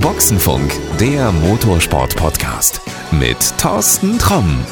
Boxenfunk, der Motorsport-Podcast mit Thorsten Tromm.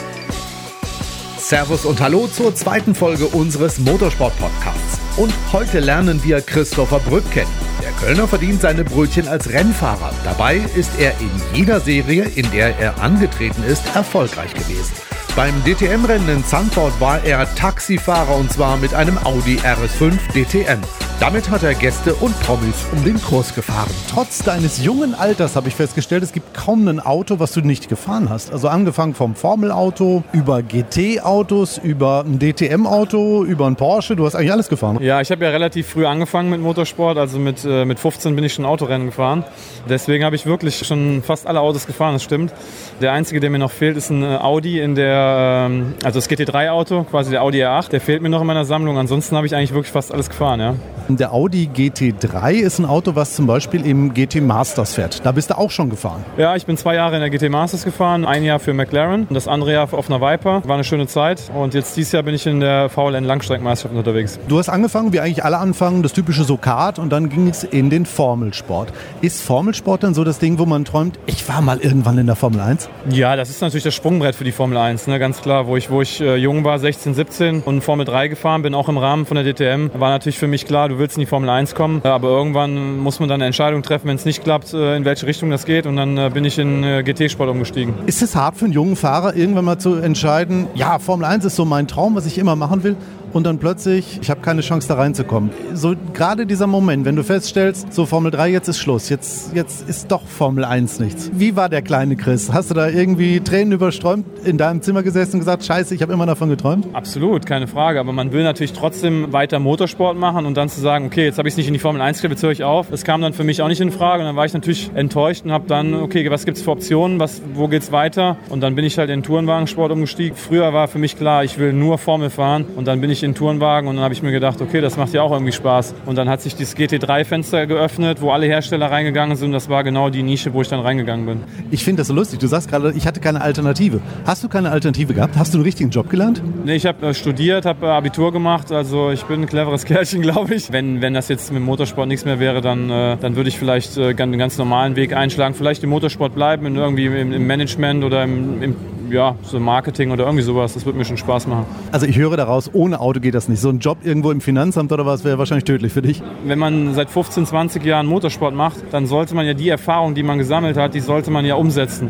Servus und Hallo zur zweiten Folge unseres Motorsport-Podcasts. Und heute lernen wir Christopher Brück kennen. Der Kölner verdient seine Brötchen als Rennfahrer. Dabei ist er in jeder Serie, in der er angetreten ist, erfolgreich gewesen. Beim DTM-Rennen in Zandvoort war er Taxifahrer und zwar mit einem Audi RS5 DTM. Damit hat er Gäste und Promis um den Kurs gefahren. Trotz deines jungen Alters habe ich festgestellt, es gibt kaum ein Auto, was du nicht gefahren hast. Also angefangen vom Formelauto, über GT-Autos, über ein DTM-Auto, über ein Porsche. Du hast eigentlich alles gefahren. Ja, ich habe ja relativ früh angefangen mit Motorsport. Also mit, äh, mit 15 bin ich schon Autorennen gefahren. Deswegen habe ich wirklich schon fast alle Autos gefahren, das stimmt. Der einzige, der mir noch fehlt, ist ein äh, Audi in der, ähm, also das GT3-Auto, quasi der Audi R8. Der fehlt mir noch in meiner Sammlung. Ansonsten habe ich eigentlich wirklich fast alles gefahren, ja. Der Audi GT3 ist ein Auto, was zum Beispiel im GT Masters fährt. Da bist du auch schon gefahren. Ja, ich bin zwei Jahre in der GT Masters gefahren, ein Jahr für McLaren und das andere Jahr auf einer Viper. War eine schöne Zeit und jetzt dieses Jahr bin ich in der VLN Langstreckenmeisterschaft unterwegs. Du hast angefangen, wie eigentlich alle anfangen, das typische Sokat und dann ging es in den Formelsport. Ist Formelsport dann so das Ding, wo man träumt, ich war mal irgendwann in der Formel 1? Ja, das ist natürlich das Sprungbrett für die Formel 1, ne? ganz klar. Wo ich, wo ich äh, jung war, 16, 17 und Formel 3 gefahren bin, auch im Rahmen von der DTM, war natürlich für mich klar, du willst in die Formel 1 kommen. Aber irgendwann muss man dann eine Entscheidung treffen, wenn es nicht klappt, äh, in welche Richtung das geht. Und dann äh, bin ich in äh, GT-Sport umgestiegen. Ist es hart für einen jungen Fahrer, irgendwann mal zu entscheiden, ja, Formel 1 ist so mein Traum, was ich immer machen will? und dann plötzlich, ich habe keine Chance da reinzukommen. So gerade dieser Moment, wenn du feststellst, so Formel 3, jetzt ist Schluss, jetzt, jetzt ist doch Formel 1 nichts. Wie war der kleine Chris? Hast du da irgendwie Tränen überströmt in deinem Zimmer gesessen und gesagt, scheiße, ich habe immer davon geträumt? Absolut, keine Frage. Aber man will natürlich trotzdem weiter Motorsport machen und dann zu sagen, okay, jetzt habe ich es nicht in die Formel 1 gekriegt, jetzt höre ich auf. Das kam dann für mich auch nicht in Frage und dann war ich natürlich enttäuscht und habe dann, okay, was gibt es für Optionen, was, wo es weiter? Und dann bin ich halt in den Tourenwagensport umgestiegen. Früher war für mich klar, ich will nur Formel fahren und dann bin ich in Tourenwagen und dann habe ich mir gedacht, okay, das macht ja auch irgendwie Spaß. Und dann hat sich dieses GT3-Fenster geöffnet, wo alle Hersteller reingegangen sind. Das war genau die Nische, wo ich dann reingegangen bin. Ich finde das so lustig. Du sagst gerade, ich hatte keine Alternative. Hast du keine Alternative gehabt? Hast du einen richtigen Job gelernt? Nee, ich habe äh, studiert, habe äh, Abitur gemacht. Also ich bin ein cleveres Kerlchen, glaube ich. Wenn, wenn das jetzt mit Motorsport nichts mehr wäre, dann, äh, dann würde ich vielleicht äh, einen ganz normalen Weg einschlagen. Vielleicht im Motorsport bleiben, irgendwie im, im Management oder im, im ja, so Marketing oder irgendwie sowas. Das würde mir schon Spaß machen. Also ich höre daraus, ohne Auto geht das nicht. So ein Job irgendwo im Finanzamt oder was wäre wahrscheinlich tödlich für dich. Wenn man seit 15, 20 Jahren Motorsport macht, dann sollte man ja die Erfahrung, die man gesammelt hat, die sollte man ja umsetzen.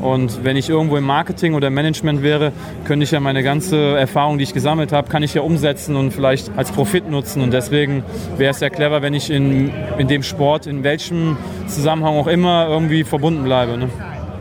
Und wenn ich irgendwo im Marketing oder im Management wäre, könnte ich ja meine ganze Erfahrung, die ich gesammelt habe, kann ich ja umsetzen und vielleicht als Profit nutzen. Und deswegen wäre es ja clever, wenn ich in, in dem Sport, in welchem Zusammenhang auch immer, irgendwie verbunden bleibe. Ne?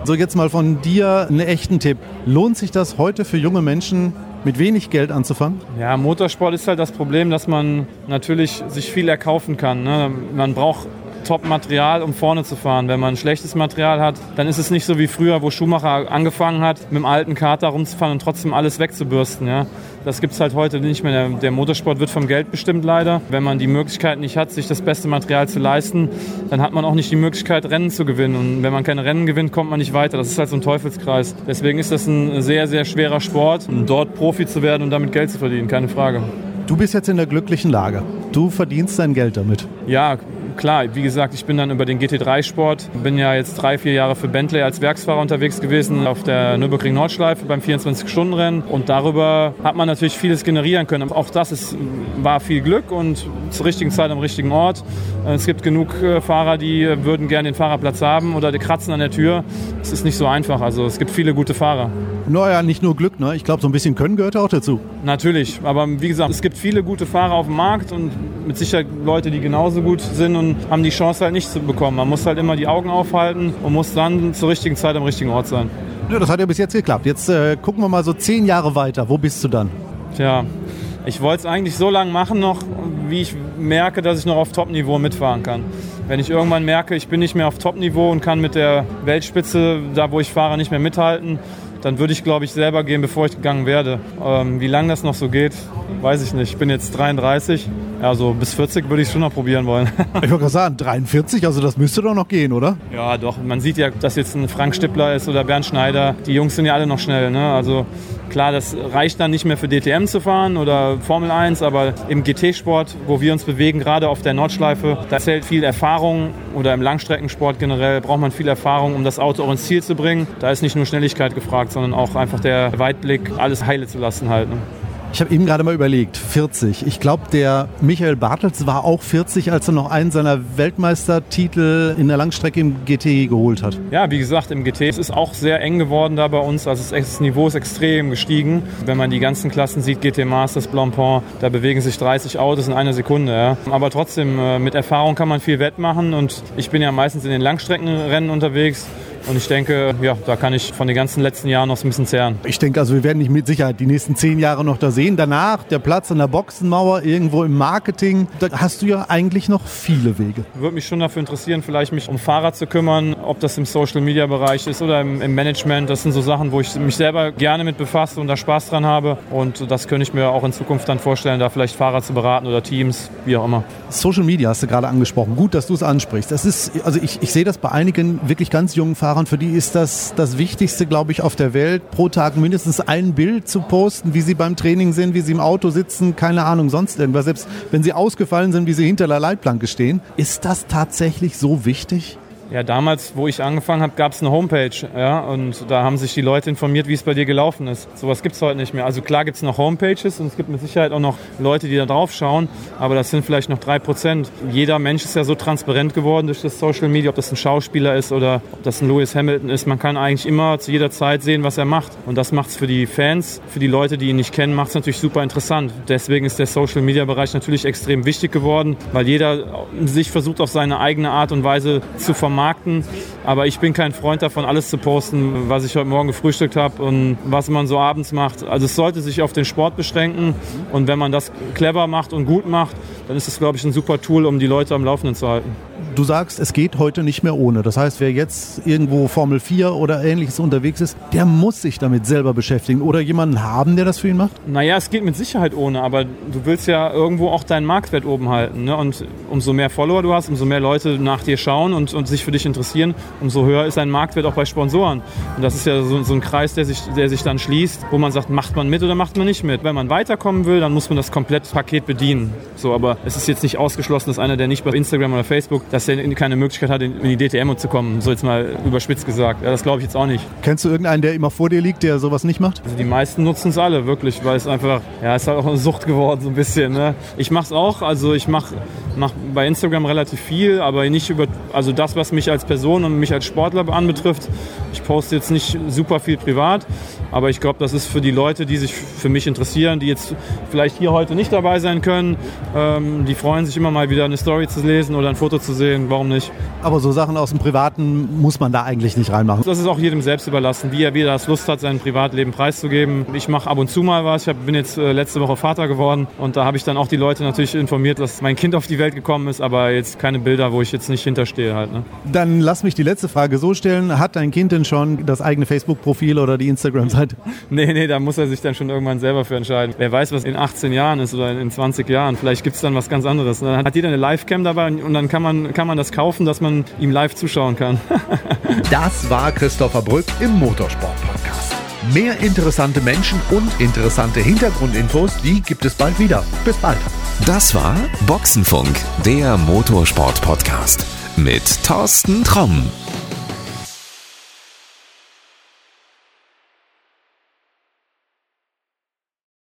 So, jetzt mal von dir einen echten Tipp. Lohnt sich das heute für junge Menschen, mit wenig Geld anzufangen? Ja, Motorsport ist halt das Problem, dass man natürlich sich viel erkaufen kann. Ne? Man braucht Top-Material, um vorne zu fahren. Wenn man schlechtes Material hat, dann ist es nicht so wie früher, wo Schumacher angefangen hat, mit dem alten Kater rumzufahren und trotzdem alles wegzubürsten. Ja. Das gibt es halt heute nicht mehr. Der Motorsport wird vom Geld bestimmt leider. Wenn man die Möglichkeit nicht hat, sich das beste Material zu leisten, dann hat man auch nicht die Möglichkeit, Rennen zu gewinnen. Und wenn man keine Rennen gewinnt, kommt man nicht weiter. Das ist halt so ein Teufelskreis. Deswegen ist das ein sehr, sehr schwerer Sport, um dort Profi zu werden und damit Geld zu verdienen, keine Frage. Du bist jetzt in der glücklichen Lage. Du verdienst dein Geld damit. Ja, klar, wie gesagt, ich bin dann über den GT3-Sport, bin ja jetzt drei, vier Jahre für Bentley als Werksfahrer unterwegs gewesen auf der Nürburgring Nordschleife beim 24-Stunden-Rennen und darüber hat man natürlich vieles generieren können. Auch das ist, war viel Glück und zur richtigen Zeit am richtigen Ort. Es gibt genug äh, Fahrer, die würden gerne den Fahrerplatz haben oder die kratzen an der Tür. Es ist nicht so einfach, also es gibt viele gute Fahrer. Naja, nicht nur Glück, ne? ich glaube, so ein bisschen Können gehört auch dazu. Natürlich, aber wie gesagt, es gibt viele gute Fahrer auf dem Markt und mit Sicherheit Leute, die genauso gut sind und haben die Chance halt nicht zu bekommen. Man muss halt immer die Augen aufhalten und muss dann zur richtigen Zeit am richtigen Ort sein. Ja, das hat ja bis jetzt geklappt. Jetzt äh, gucken wir mal so zehn Jahre weiter. Wo bist du dann? Tja, ich wollte es eigentlich so lange machen noch, wie ich merke, dass ich noch auf Top-Niveau mitfahren kann. Wenn ich irgendwann merke, ich bin nicht mehr auf Top-Niveau und kann mit der Weltspitze, da wo ich fahre, nicht mehr mithalten, dann würde ich, glaube ich, selber gehen, bevor ich gegangen werde. Ähm, wie lange das noch so geht, weiß ich nicht. Ich bin jetzt 33. Also bis 40 würde ich es schon noch probieren wollen. ich wollte gerade sagen, 43, also das müsste doch noch gehen, oder? Ja, doch. Man sieht ja, dass jetzt ein Frank Stippler ist oder Bernd Schneider. Die Jungs sind ja alle noch schnell. Ne? Also klar, das reicht dann nicht mehr für DTM zu fahren oder Formel 1, aber im GT-Sport, wo wir uns bewegen, gerade auf der Nordschleife, da zählt viel Erfahrung oder im Langstreckensport generell braucht man viel Erfahrung, um das Auto auch ins Ziel zu bringen. Da ist nicht nur Schnelligkeit gefragt, sondern auch einfach der Weitblick, alles heile zu lassen halt. Ne? Ich habe eben gerade mal überlegt, 40. Ich glaube, der Michael Bartels war auch 40, als er noch einen seiner Weltmeistertitel in der Langstrecke im GT geholt hat. Ja, wie gesagt, im GT es ist auch sehr eng geworden da bei uns. Also das Niveau ist extrem gestiegen. Wenn man die ganzen Klassen sieht, GT Masters, Blancpain, da bewegen sich 30 Autos in einer Sekunde. Ja. Aber trotzdem, äh, mit Erfahrung kann man viel wettmachen und ich bin ja meistens in den Langstreckenrennen unterwegs. Und ich denke, ja, da kann ich von den ganzen letzten Jahren noch ein bisschen zehren. Ich denke, also wir werden dich mit Sicherheit die nächsten zehn Jahre noch da sehen. Danach der Platz an der Boxenmauer, irgendwo im Marketing. Da hast du ja eigentlich noch viele Wege. Würde mich schon dafür interessieren, vielleicht mich um Fahrer zu kümmern, ob das im Social-Media-Bereich ist oder im, im, Management. Das sind so Sachen, wo ich mich selber gerne mit befasse und da Spaß dran habe. Und das könnte ich mir auch in Zukunft dann vorstellen, da vielleicht Fahrer zu beraten oder Teams, wie auch immer. Social Media hast du gerade angesprochen. Gut, dass du es ansprichst. Das ist, also ich, ich sehe das bei einigen wirklich ganz jungen Fahrern Fahrern, für die ist das das Wichtigste, glaube ich, auf der Welt, pro Tag mindestens ein Bild zu posten, wie sie beim Training sind, wie sie im Auto sitzen, keine Ahnung, sonst irgendwas. Selbst wenn sie ausgefallen sind, wie sie hinter der Leitplanke stehen. Ist das tatsächlich so wichtig? Ja, damals, wo ich angefangen habe, gab es eine Homepage. Ja, und da haben sich die Leute informiert, wie es bei dir gelaufen ist. Sowas gibt es heute nicht mehr. Also klar gibt es noch Homepages und es gibt mit Sicherheit auch noch Leute, die da drauf schauen. Aber das sind vielleicht noch drei Prozent. Jeder Mensch ist ja so transparent geworden durch das Social Media, ob das ein Schauspieler ist oder ob das ein Lewis Hamilton ist. Man kann eigentlich immer zu jeder Zeit sehen, was er macht. Und das macht es für die Fans, für die Leute, die ihn nicht kennen, macht es natürlich super interessant. Deswegen ist der Social Media Bereich natürlich extrem wichtig geworden, weil jeder sich versucht, auf seine eigene Art und Weise zu vermarkten vermarkten. Aber ich bin kein Freund davon, alles zu posten, was ich heute Morgen gefrühstückt habe und was man so abends macht. Also es sollte sich auf den Sport beschränken. Und wenn man das clever macht und gut macht, dann ist es, glaube ich, ein super Tool, um die Leute am Laufenden zu halten. Du sagst, es geht heute nicht mehr ohne. Das heißt, wer jetzt irgendwo Formel 4 oder ähnliches unterwegs ist, der muss sich damit selber beschäftigen oder jemanden haben, der das für ihn macht? Naja, es geht mit Sicherheit ohne, aber du willst ja irgendwo auch deinen Marktwert oben halten. Ne? Und umso mehr Follower du hast, umso mehr Leute nach dir schauen und, und sich für dich interessieren, umso höher ist dein Marktwert auch bei Sponsoren. Und das ist ja so, so ein Kreis, der sich, der sich dann schließt, wo man sagt, macht man mit oder macht man nicht mit. Wenn man weiterkommen will, dann muss man das komplette Paket bedienen. So, aber es ist jetzt nicht ausgeschlossen, dass einer, der nicht bei Instagram oder Facebook, dass er keine Möglichkeit hat, in die DTM zu kommen, so jetzt mal überspitzt gesagt. Ja, das glaube ich jetzt auch nicht. Kennst du irgendeinen, der immer vor dir liegt, der sowas nicht macht? Also die meisten nutzen es alle, wirklich, weil es einfach, ja, es ist halt auch eine Sucht geworden, so ein bisschen. Ne? Ich mache es auch, also ich mache mach bei Instagram relativ viel, aber nicht über, also das, was mich als Person und mich als Sportler anbetrifft. Ich poste jetzt nicht super viel privat, aber ich glaube, das ist für die Leute, die sich für mich interessieren, die jetzt vielleicht hier heute nicht dabei sein können, ähm, die freuen sich immer mal wieder eine Story zu lesen oder ein Foto zu sehen. Warum nicht? Aber so Sachen aus dem Privaten muss man da eigentlich nicht reinmachen. Das ist auch jedem selbst überlassen, wie er, wie er das Lust hat, sein Privatleben preiszugeben. Ich mache ab und zu mal was. Ich bin jetzt äh, letzte Woche Vater geworden und da habe ich dann auch die Leute natürlich informiert, dass mein Kind auf die Welt gekommen ist, aber jetzt keine Bilder, wo ich jetzt nicht hinterstehe halt. Ne? Dann lass mich die letzte Frage so stellen. Hat dein Kind denn schon das eigene Facebook-Profil oder die Instagram-Seite? nee, nee, da muss er sich dann schon irgendwann selber für entscheiden. Wer weiß, was in 18 Jahren ist oder in 20 Jahren. Vielleicht gibt es dann was ganz anderes. Dann hat jeder eine Livecam dabei und dann kann man, kann man das kaufen, dass man ihm live zuschauen kann. das war Christopher Brück im Motorsport-Podcast. Mehr interessante Menschen und interessante Hintergrundinfos, die gibt es bald wieder. Bis bald. Das war Boxenfunk, der Motorsport-Podcast mit Thorsten Tromm.